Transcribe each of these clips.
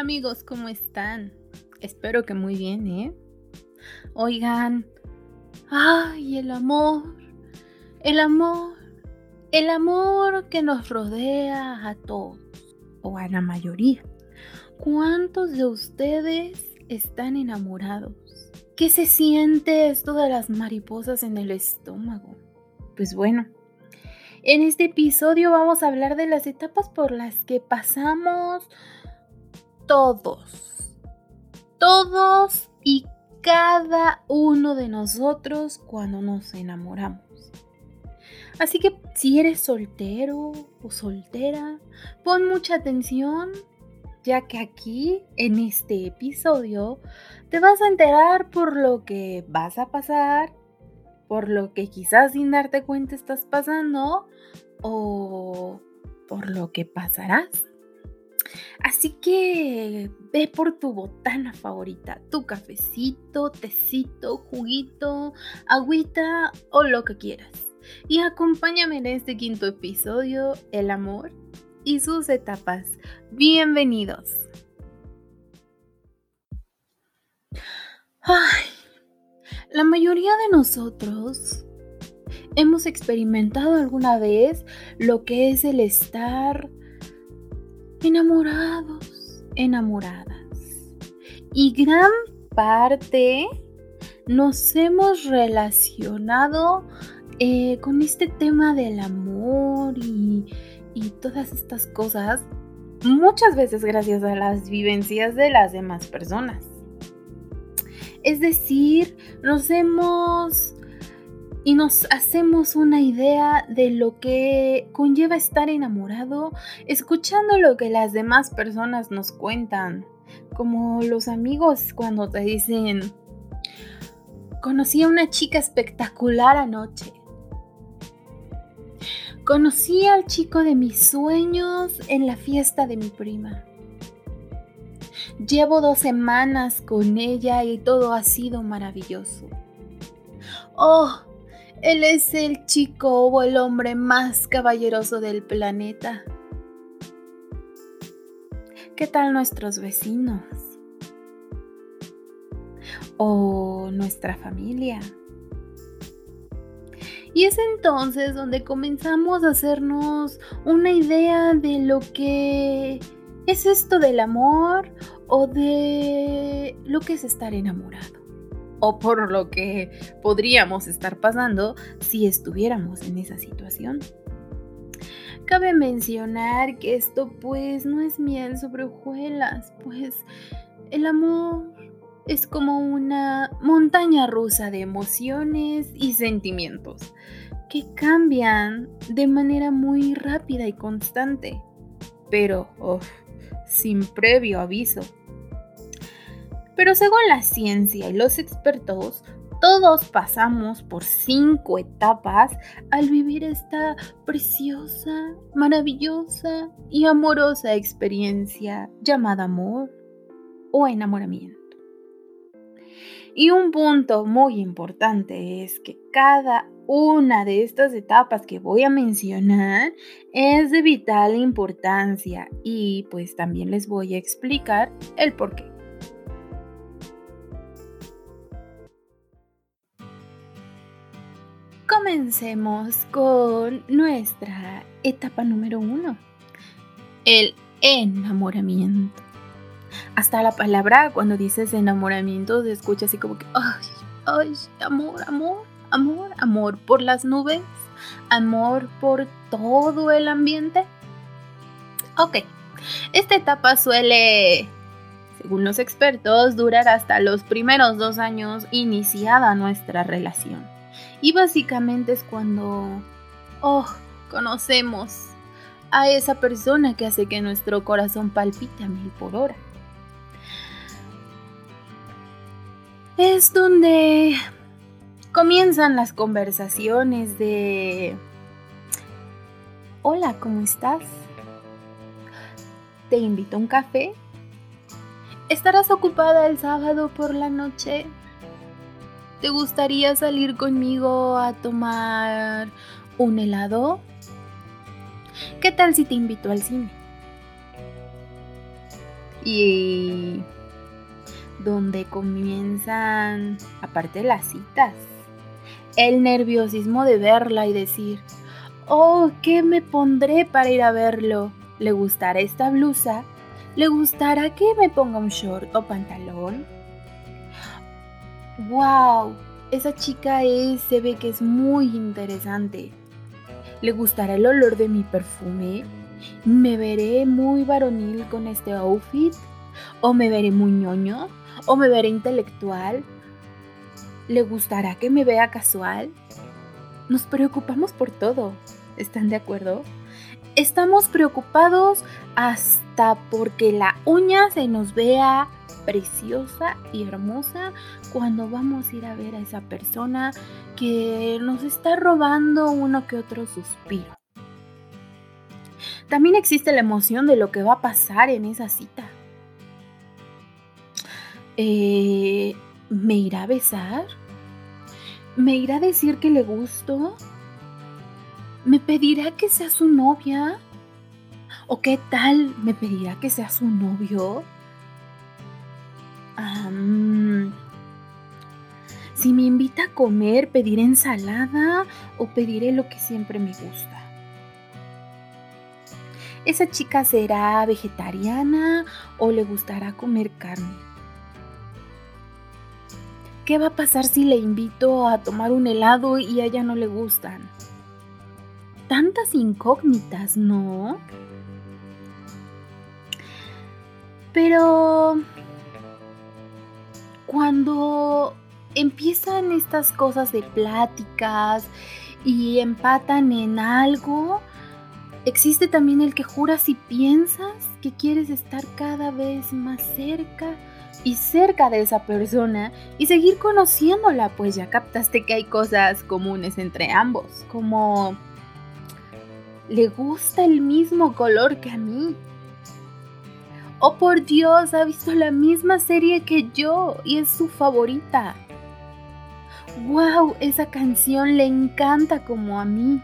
Amigos, ¿cómo están? Espero que muy bien, ¿eh? Oigan, ay, el amor, el amor, el amor que nos rodea a todos, o a la mayoría. ¿Cuántos de ustedes están enamorados? ¿Qué se siente esto de las mariposas en el estómago? Pues bueno, en este episodio vamos a hablar de las etapas por las que pasamos todos. Todos y cada uno de nosotros cuando nos enamoramos. Así que si eres soltero o soltera, pon mucha atención, ya que aquí, en este episodio, te vas a enterar por lo que vas a pasar por lo que quizás sin darte cuenta estás pasando o por lo que pasarás. Así que ve por tu botana favorita, tu cafecito, tecito, juguito, agüita o lo que quieras. Y acompáñame en este quinto episodio, El amor y sus etapas. Bienvenidos. Ay, la mayoría de nosotros hemos experimentado alguna vez lo que es el estar enamorados, enamoradas. Y gran parte nos hemos relacionado eh, con este tema del amor y, y todas estas cosas, muchas veces gracias a las vivencias de las demás personas. Es decir, nos hemos y nos hacemos una idea de lo que conlleva estar enamorado escuchando lo que las demás personas nos cuentan, como los amigos cuando te dicen, conocí a una chica espectacular anoche. Conocí al chico de mis sueños en la fiesta de mi prima. Llevo dos semanas con ella y todo ha sido maravilloso. Oh, él es el chico o el hombre más caballeroso del planeta. ¿Qué tal nuestros vecinos? ¿O nuestra familia? Y es entonces donde comenzamos a hacernos una idea de lo que es esto del amor o de lo que es estar enamorado. O por lo que podríamos estar pasando si estuviéramos en esa situación. Cabe mencionar que esto pues no es miel sobre hojuelas, pues el amor es como una montaña rusa de emociones y sentimientos que cambian de manera muy rápida y constante, pero sin previo aviso. Pero según la ciencia y los expertos, todos pasamos por cinco etapas al vivir esta preciosa, maravillosa y amorosa experiencia llamada amor o enamoramiento. Y un punto muy importante es que cada una de estas etapas que voy a mencionar es de vital importancia y pues también les voy a explicar el por qué. Comencemos con nuestra etapa número uno, el enamoramiento. Hasta la palabra cuando dices enamoramiento se escucha así como que, ay, ay, amor, amor, amor, amor por las nubes, amor por todo el ambiente. Ok, esta etapa suele, según los expertos, durar hasta los primeros dos años iniciada nuestra relación. Y básicamente es cuando, oh, conocemos a esa persona que hace que nuestro corazón palpite a mil por hora. Es donde comienzan las conversaciones de, hola, ¿cómo estás? ¿Te invito a un café? ¿Estarás ocupada el sábado por la noche? ¿Te gustaría salir conmigo a tomar un helado? ¿Qué tal si te invito al cine? y donde comienzan, aparte las citas, el nerviosismo de verla y decir, oh, ¿qué me pondré para ir a verlo? ¿Le gustará esta blusa? ¿Le gustará que me ponga un short o pantalón? ¡Wow! Esa chica es, se ve que es muy interesante. ¿Le gustará el olor de mi perfume? ¿Me veré muy varonil con este outfit? ¿O me veré muy ñoño? ¿O me veré intelectual? ¿Le gustará que me vea casual? Nos preocupamos por todo. ¿Están de acuerdo? Estamos preocupados hasta porque la uña se nos vea preciosa y hermosa cuando vamos a ir a ver a esa persona que nos está robando uno que otro suspiro. También existe la emoción de lo que va a pasar en esa cita. Eh, ¿Me irá a besar? ¿Me irá a decir que le gusto? ¿Me pedirá que sea su novia? ¿O qué tal me pedirá que sea su novio? Si me invita a comer, ¿pediré ensalada o pediré lo que siempre me gusta? ¿Esa chica será vegetariana o le gustará comer carne? ¿Qué va a pasar si le invito a tomar un helado y a ella no le gustan? Tantas incógnitas, ¿no? Pero cuando empiezan estas cosas de pláticas y empatan en algo, existe también el que juras y piensas que quieres estar cada vez más cerca y cerca de esa persona y seguir conociéndola, pues ya captaste que hay cosas comunes entre ambos, como le gusta el mismo color que a mí, Oh por Dios, ha visto la misma serie que yo y es su favorita. ¡Wow! Esa canción le encanta como a mí.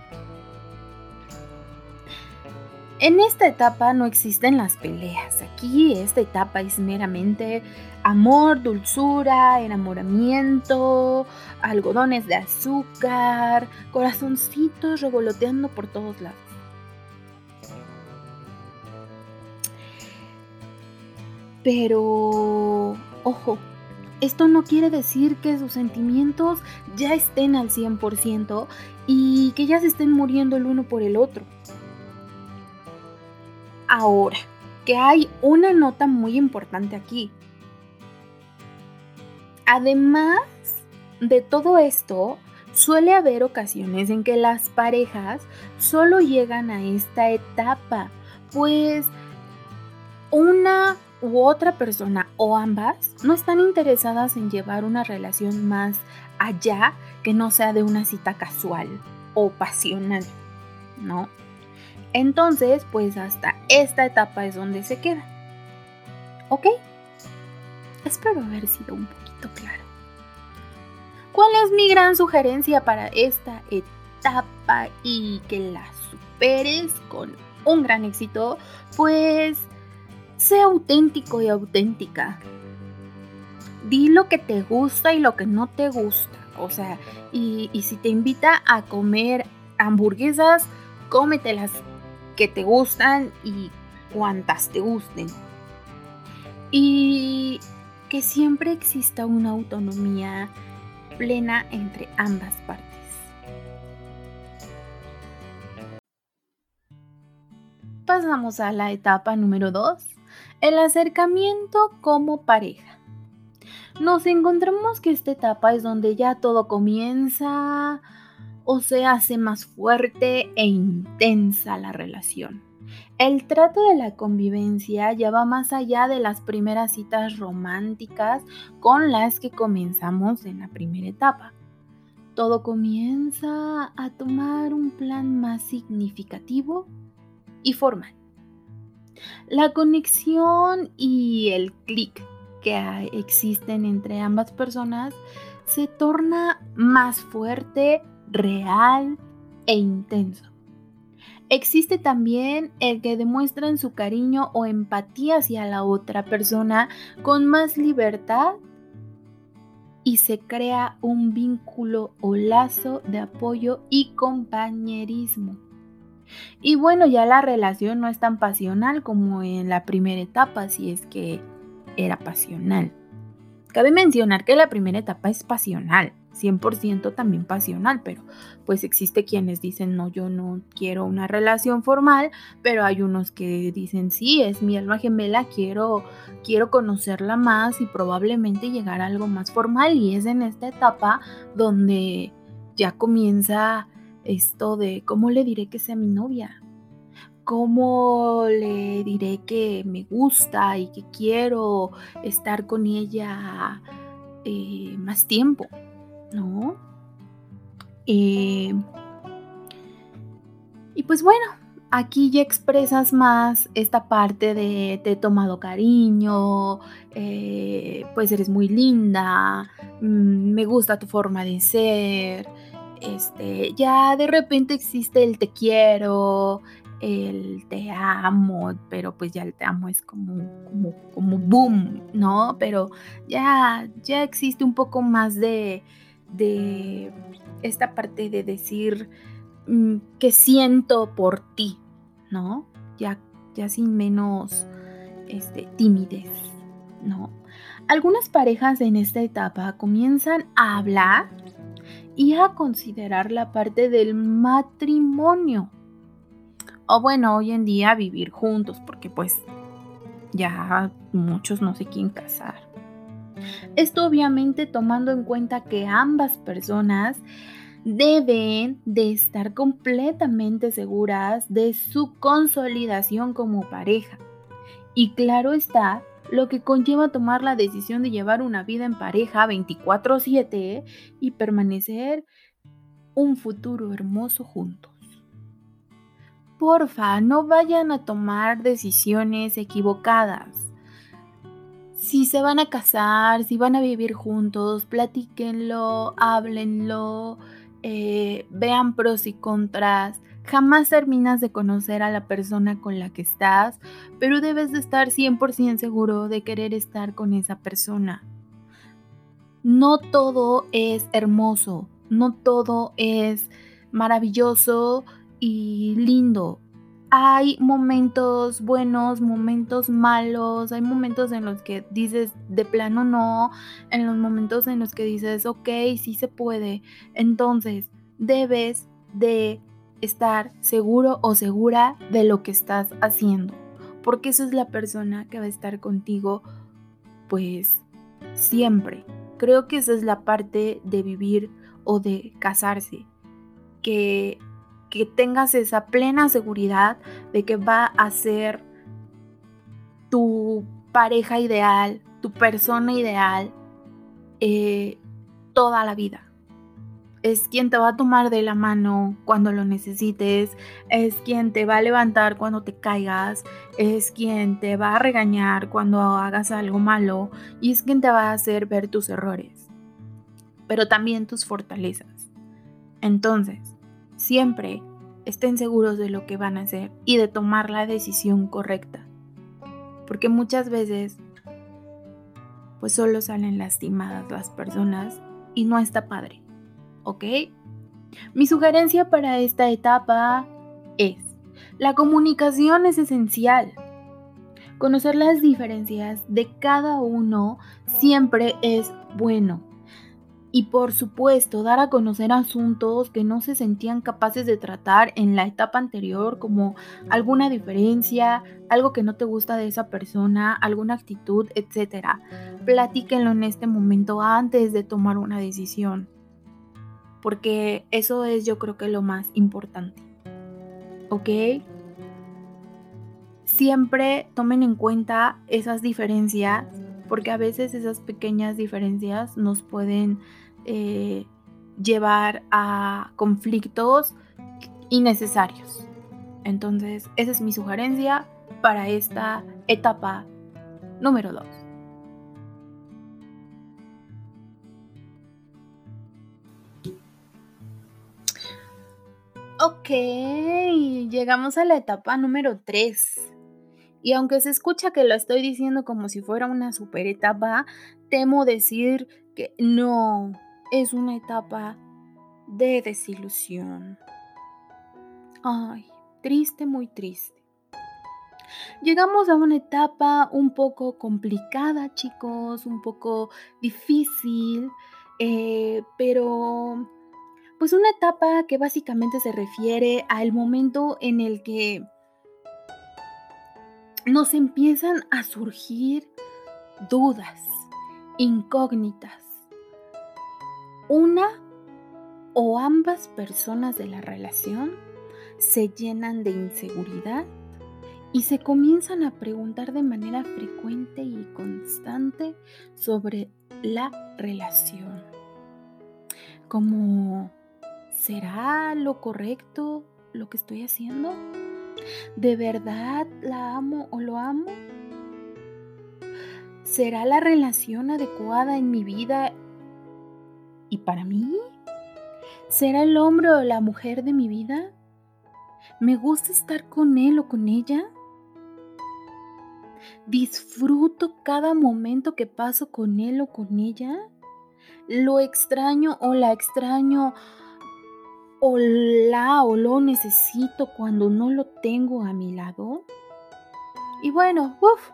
En esta etapa no existen las peleas. Aquí esta etapa es meramente amor, dulzura, enamoramiento, algodones de azúcar, corazoncitos revoloteando por todos lados. Pero, ojo, esto no quiere decir que sus sentimientos ya estén al 100% y que ya se estén muriendo el uno por el otro. Ahora, que hay una nota muy importante aquí. Además de todo esto, suele haber ocasiones en que las parejas solo llegan a esta etapa, pues una u otra persona o ambas no están interesadas en llevar una relación más allá que no sea de una cita casual o pasional, ¿no? Entonces, pues hasta esta etapa es donde se queda. ¿Ok? Espero haber sido un poquito claro. ¿Cuál es mi gran sugerencia para esta etapa y que la superes con un gran éxito? Pues Sé auténtico y auténtica. Di lo que te gusta y lo que no te gusta. O sea, y, si te invita a comer hamburguesas, cómetelas que te gustan y cuantas te gusten. Y que siempre exista una autonomía plena entre ambas partes. Pasamos a la etapa número 2, el acercamiento como pareja. Nos encontramos que esta etapa es donde ya todo comienza o se hace más fuerte e intensa la relación. El trato de la convivencia ya va más allá de las primeras citas románticas con las que comenzamos en la primera etapa. Todo comienza a tomar un plan más significativo y formal. La conexión y el clic que existen entre ambas personas se torna más fuerte, real e intenso. Existe también el que demuestran su cariño o empatía hacia la otra persona con más libertad y se crea un vínculo o lazo de apoyo y compañerismo. Y bueno, ya la relación no es tan pasional como en la primera etapa, si es que era pasional. Cabe mencionar que la primera etapa es pasional, 100% también pasional, pero pues existe quienes dicen, no, yo no quiero una relación formal, pero hay unos que dicen, sí, es mi alma gemela, quiero, quiero conocerla más y probablemente llegar a algo más formal y es en esta etapa donde ya comienza esto de, ¿cómo le diré que sea mi novia? ¿Cómo le diré que me gusta y que quiero estar con ella eh, más tiempo? ¿no? Eh, y pues bueno, aquí ya expresas más esta parte de te he tomado cariño, eh, pues eres muy linda, mm, me gusta tu forma de ser, este, ya de repente existe el te quiero, el te amo, pero pues ya el te amo es como, como, como boom, ¿no? Pero ya, ya existe un poco más de, de esta parte de decir mm, que siento por ti, ¿no? Ya, ya sin menos este, timidez, ¿no? Algunas parejas en esta etapa comienzan a hablar y a considerar la parte del matrimonio. O bueno, hoy en día vivir juntos, porque pues ya muchos no se quieren casar. Esto obviamente tomando en cuenta que ambas personas deben de estar completamente seguras de su consolidación como pareja. Y claro está, lo que conlleva tomar la decisión de llevar una vida en pareja 24/7 y permanecer un futuro hermoso juntos. Porfa, no vayan a tomar decisiones equivocadas si se van a casar, si van a vivir juntos, platíquenlo, háblenlo, eh, vean pros y contras. Jamás terminas de conocer a la persona con la que estás, pero debes de estar 100% seguro de querer estar con esa persona. No todo es hermoso, no todo es maravilloso y lindo hay momentos buenos, momentos malos, hay momentos en los que dices de plano no, en los momentos en los que dices, ok, sí se puede. Entonces, debes de estar seguro o segura de lo que estás haciendo, porque esa es la persona que va a estar contigo, pues, siempre. Creo que esa es la parte de vivir o de casarse, que que tengas esa plena seguridad de que va a ser tu pareja ideal, tu persona ideal eh, toda la vida. Es quien te va a tomar de la mano cuando lo necesites, es quien te va a levantar cuando te caigas, es quien te va a regañar cuando hagas algo malo y es quien te va a hacer ver tus errores, pero también tus fortalezas. Entonces, siempre estén seguros de lo que van a hacer y de tomar la decisión correcta. Porque muchas veces pues solo salen lastimadas las personas y no está padre. ¿Ok? Mi sugerencia para esta etapa es, la comunicación es esencial. Conocer las diferencias de cada uno siempre es bueno y por supuesto dar a conocer asuntos que no se sentían capaces de tratar en la etapa anterior como alguna diferencia, algo que no te gusta de esa persona, alguna actitud, etc. Platíquenlo en este momento antes de tomar una decisión, porque eso es yo creo que lo más importante. ¿Ok? Siempre tomen en cuenta esas diferencias porque a veces esas pequeñas diferencias nos pueden eh, llevar a conflictos innecesarios. Entonces, esa es mi sugerencia para esta etapa número 2. Ok, llegamos a la etapa número 3. Y aunque se escucha que lo estoy diciendo como si fuera una super etapa, temo decir que no, es una etapa de desilusión. Ay, triste, muy triste. Llegamos a una etapa un poco complicada, chicos, un poco difícil, eh, pero pues una etapa que básicamente se refiere al momento en el que nos empiezan a surgir dudas, incógnitas. Una o ambas personas de la relación se llenan de inseguridad y se comienzan a preguntar de manera frecuente y constante sobre la relación. Como, ¿será lo correcto lo que estoy haciendo? ¿De verdad la amo o lo amo? ¿Será la relación adecuada en mi vida y para mí? ¿Será el hombre o la mujer de mi vida? ¿Me gusta estar con él o con ella? ¿Disfruto cada momento que paso con él o con ella? ¿Lo extraño o la extraño o o lo necesito cuando no lo tengo a mi lado? Y bueno, uff,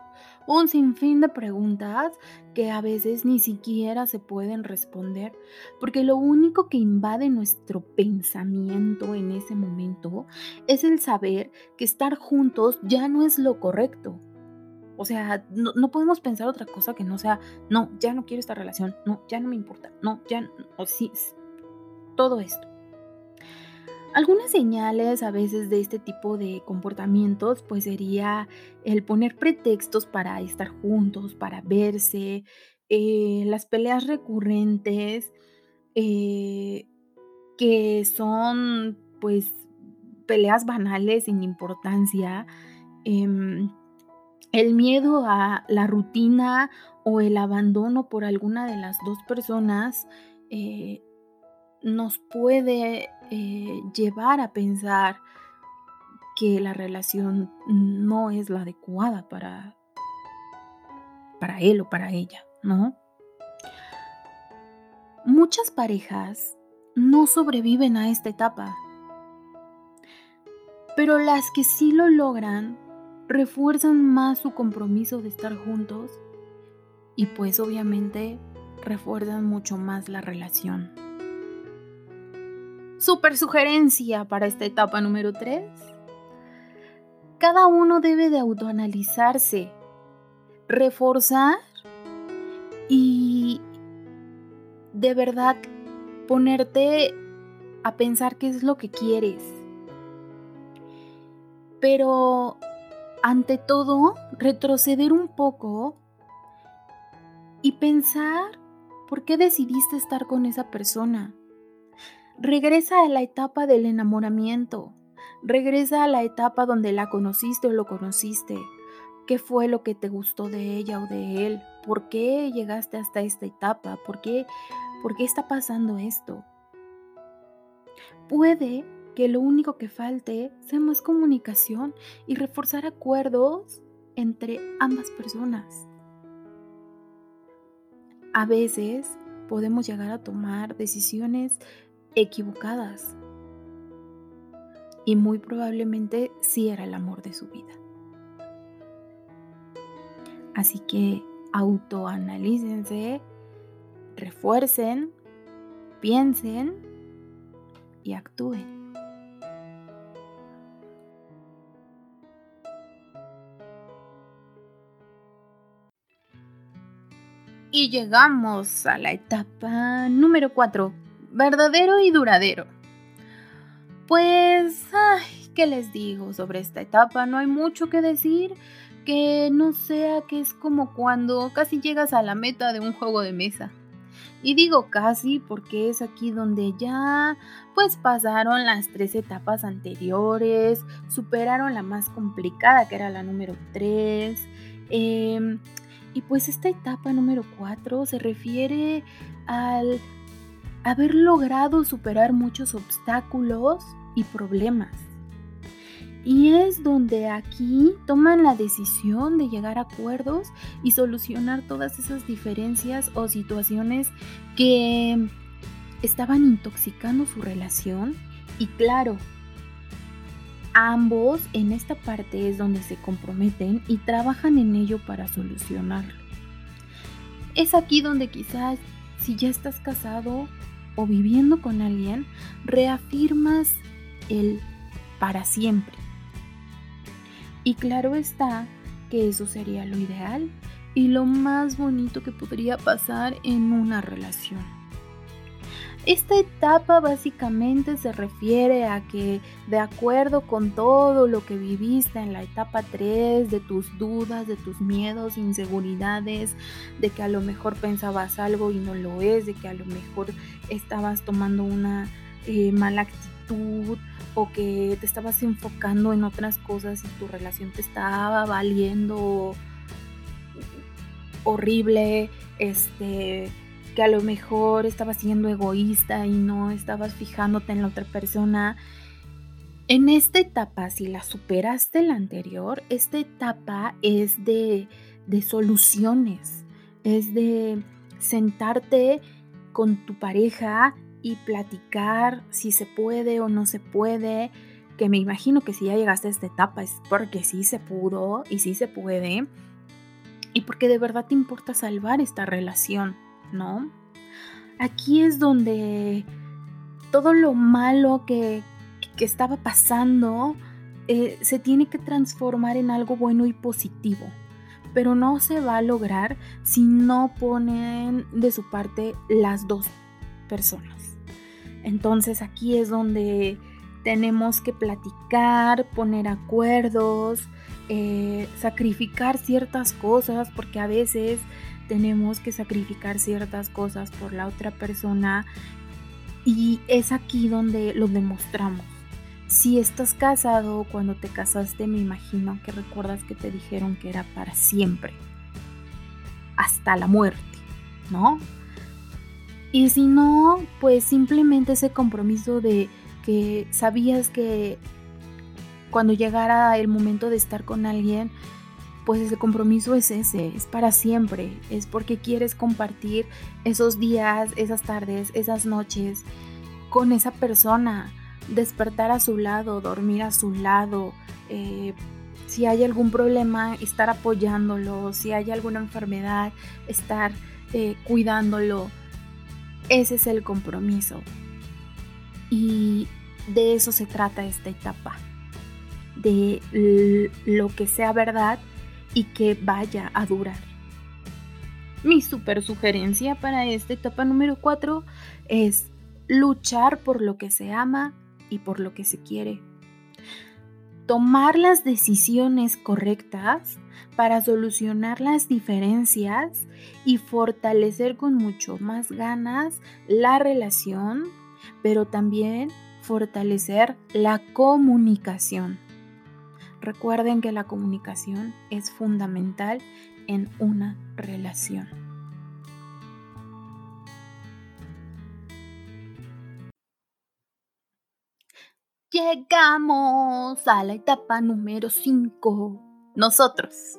un sinfín de preguntas que a veces ni siquiera se pueden responder, porque lo único que invade nuestro pensamiento en ese momento es el saber que estar juntos ya no es lo correcto. O sea, no, podemos pensar otra cosa que no sea, no, ya no quiero esta relación, no, ya no me importa, no, ya, o sí, todo esto. Algunas señales a veces de este tipo de comportamientos pues sería el poner pretextos para estar juntos, para verse, eh, las peleas recurrentes eh, que son pues peleas banales sin importancia, em, el miedo a la rutina o el abandono por alguna de las dos personas eh, nos puede eh, llevar a pensar que la relación no es la adecuada para, para él o para ella, ¿no? Muchas parejas no sobreviven a esta etapa, pero las que sí lo logran refuerzan más su compromiso de estar juntos y pues obviamente refuerzan mucho más la relación. Super sugerencia para esta etapa número 3. Cada uno debe de autoanalizarse, reforzar y de verdad ponerte a pensar qué es lo que quieres. Pero ante todo, retroceder un poco y pensar por qué decidiste estar con esa persona. Regresa a la etapa del enamoramiento. Regresa a la etapa donde la conociste o lo conociste. ¿Qué fue lo que te gustó de ella o de él? ¿Por qué llegaste hasta esta etapa? ¿Por qué, por qué está pasando esto? Puede que lo único que falte sea más comunicación y reforzar acuerdos entre ambas personas. A veces podemos llegar a tomar decisiones equivocadas. Y muy probablemente sí era el amor de su vida. Así que autoanalícense, refuercen, piensen y actúen. Y llegamos a la etapa número 4, verdadero y duradero. Pues, ay, ¿qué les digo sobre esta etapa? No hay mucho que decir que no sea que es como cuando casi llegas a la meta de un juego de mesa. Y digo casi porque es aquí donde ya pues pasaron las tres etapas anteriores, superaron la más complicada que era la número 3. Em, y pues esta etapa número 4 se refiere al haber logrado superar muchos obstáculos y problemas. Y es donde aquí toman la decisión de llegar a acuerdos y solucionar todas esas diferencias o situaciones que estaban intoxicando su relación. Y claro, ambos en esta parte es donde se comprometen y trabajan en ello para solucionarlo. Es aquí donde quizás si ya estás casado o viviendo con alguien, reafirmas el para siempre. Y claro está que eso sería lo ideal y lo más bonito que podría pasar en una relación. Esta etapa básicamente se refiere a que de acuerdo con todo lo que viviste en la etapa 3, de tus dudas, de tus miedos, inseguridades, de que a lo mejor pensabas algo y no lo es, de que a lo mejor estabas tomando una eh, mala actitud o que te estabas enfocando en otras cosas y tu relación te estaba valiendo horrible, este que a lo mejor estabas siendo egoísta y no estabas fijándote en la otra persona. En esta etapa, si la superaste la anterior, esta etapa es de, de soluciones, es de sentarte con tu pareja y platicar si se puede o no se puede, que me imagino que si ya llegaste a esta etapa es porque sí se pudo y sí se puede, y porque de verdad te importa salvar esta relación. ¿No? Aquí es donde todo lo malo que, estaba pasando eh, se tiene que transformar en algo bueno y positivo. Pero no se va a lograr si no ponen de su parte las dos personas. Entonces aquí es donde tenemos que platicar, poner acuerdos, eh, sacrificar ciertas cosas, porque a veces tenemos que sacrificar ciertas cosas por la otra persona y es aquí donde lo demostramos. Si estás casado, cuando te casaste me imagino que recuerdas que te dijeron que era para siempre, hasta la muerte, ¿no? Y si no, pues simplemente ese compromiso de que sabías que cuando llegara el momento de estar con alguien, pues ese compromiso es ese, es para siempre, es porque quieres compartir esos días, esas tardes, esas noches con esa persona, despertar a su lado, dormir a su lado, eh, si hay algún problema, estar apoyándolo, si hay alguna enfermedad, estar eh, cuidándolo. Ese es el compromiso. Y de eso se trata esta etapa, de lo que sea verdad y que vaya a durar. Mi super sugerencia para esta etapa número 4 es luchar por lo que se ama y por lo que se quiere. Tomar las decisiones correctas para solucionar las diferencias y fortalecer con mucho más ganas la relación, pero también fortalecer la comunicación. Recuerden que la comunicación es fundamental en una relación. Llegamos a la etapa número 5. Nosotros.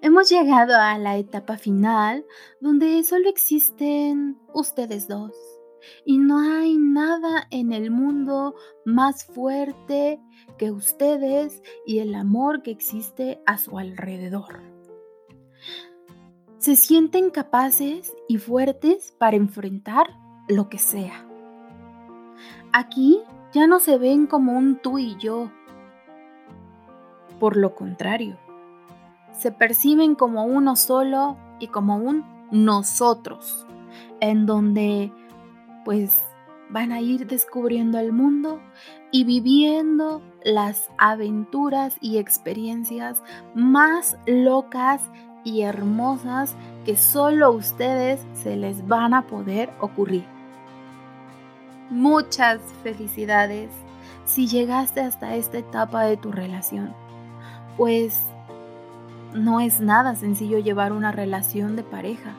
Hemos llegado a la etapa final donde solo existen ustedes dos y no hay nada en el mundo más fuerte que ustedes y el amor que existe a su alrededor. Se sienten capaces y fuertes para enfrentar lo que sea. Aquí ya no se ven como un tú y yo. Por lo contrario, se perciben como uno solo y como un nosotros, en donde pues van a ir descubriendo el mundo y viviendo las aventuras y experiencias más locas y hermosas que solo ustedes se les van a poder ocurrir. Muchas felicidades si llegaste hasta esta etapa de tu relación, pues no es nada sencillo llevar una relación de pareja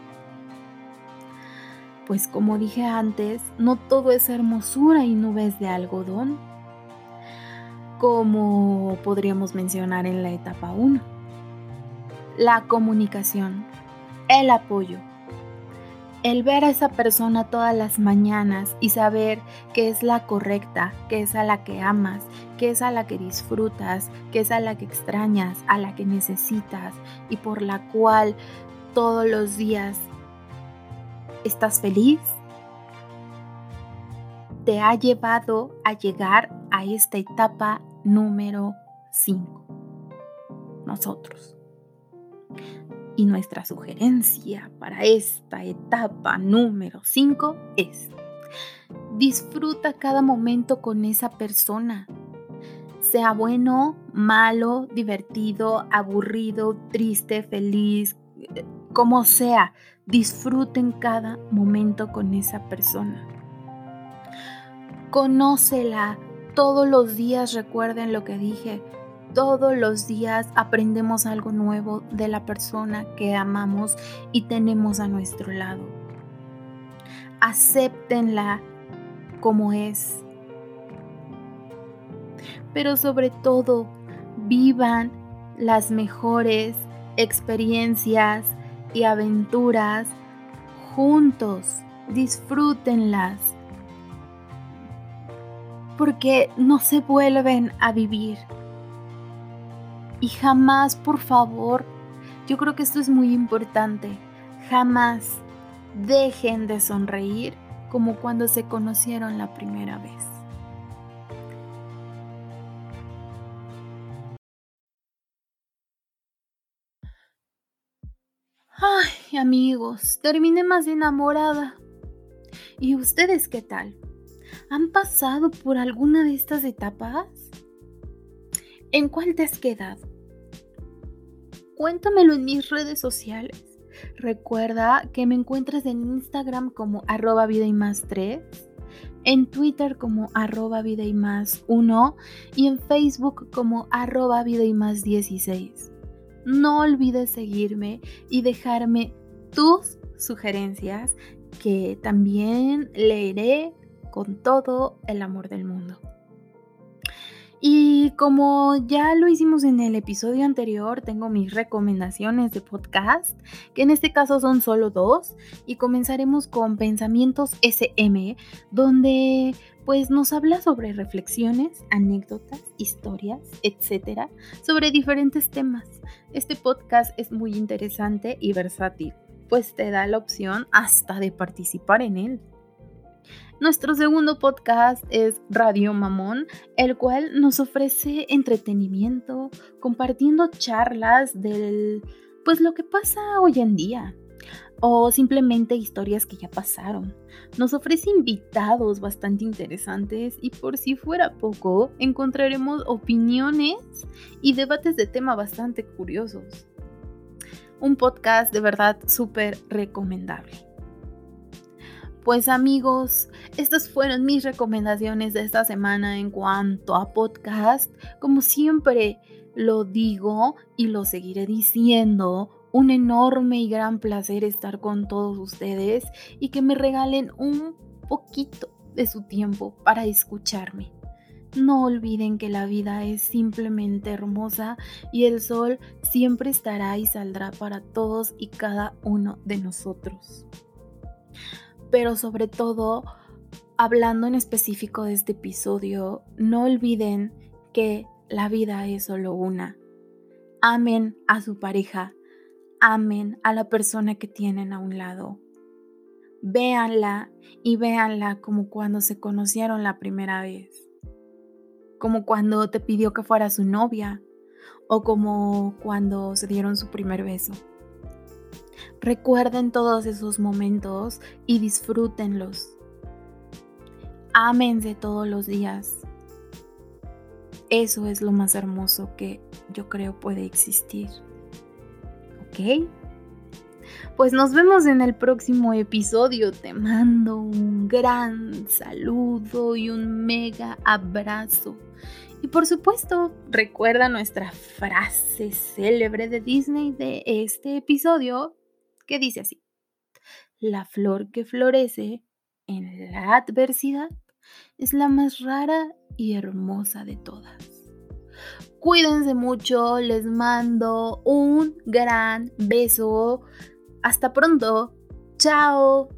Pues como dije antes, no todo es hermosura y nubes de algodón, como podríamos mencionar en la etapa 1. La comunicación, el apoyo, el ver a esa persona todas las mañanas y saber que es la correcta, que es a la que amas, que es a la que disfrutas, que es a la que extrañas, a la que necesitas y por la cual todos los días estás feliz, te ha llevado a llegar a esta etapa número 5. Nosotros. Y nuestra sugerencia para esta etapa número 5 es, disfruta cada momento con esa persona. Sea bueno, malo, divertido, aburrido, triste, feliz, como sea, disfruten cada momento con esa persona. Conócela todos los días, recuerden lo que dije, todos los días aprendemos algo nuevo de la persona que amamos y tenemos a nuestro lado. Acéptenla como es. Pero sobre todo, vivan las mejores experiencias y aventuras juntos. Disfrútenlas. Porque no se vuelven a vivir. Y jamás, por favor, yo creo que esto es muy importante, jamás dejen de sonreír como cuando se conocieron la primera vez. Ay, amigos, terminé más enamorada. ¿Y ustedes qué tal? ¿Han pasado por alguna de estas etapas? ¿En cuál te has quedado? Cuéntamelo en mis redes sociales. Recuerda que me encuentras en Instagram como arroba vida y más 3, en Twitter como arroba vida y más 1 y en Facebook como arroba vida y más 16. No olvides seguirme y dejarme tus sugerencias que también leeré con todo el amor del mundo. Y como ya lo hicimos en el episodio anterior, tengo mis recomendaciones de podcast, que en este caso son solo dos, y comenzaremos con Pensamientos SM, donde pues nos habla sobre reflexiones, anécdotas, historias, etcétera, sobre diferentes temas. Este podcast es muy interesante y versátil, pues te da la opción hasta de participar en él. Nuestro segundo podcast es Radio Mamón, el cual nos ofrece entretenimiento, compartiendo charlas del pues lo que pasa hoy en día o simplemente historias que ya pasaron. Nos ofrece invitados bastante interesantes y por si fuera poco, encontraremos opiniones y debates de tema bastante curiosos. Un podcast de verdad súper recomendable. Pues amigos, estas fueron mis recomendaciones de esta semana en cuanto a podcast. Como siempre lo digo y lo seguiré diciendo, un enorme y gran placer estar con todos ustedes y que me regalen un poquito de su tiempo para escucharme. No olviden que la vida es simplemente hermosa y el sol siempre estará y saldrá para todos y cada uno de nosotros pero sobre todo, hablando en específico de este episodio, no olviden que la vida es solo una. Amen a su pareja, amen a la persona que tienen a un lado. Véanla y véanla como cuando se conocieron la primera vez, como cuando te pidió que fuera su novia o como cuando se dieron su primer beso. Recuerden todos esos momentos y disfrútenlos. Ámense todos los días. Eso es lo más hermoso que yo creo puede existir. ¿Ok? Pues nos vemos en el próximo episodio. Te mando un gran saludo y un mega abrazo. Y por supuesto, recuerda nuestra frase célebre de Disney de este episodio que dice así. La flor que florece en la adversidad es la más rara y hermosa de todas. Cuídense mucho, les mando un gran beso. Hasta pronto. Chao.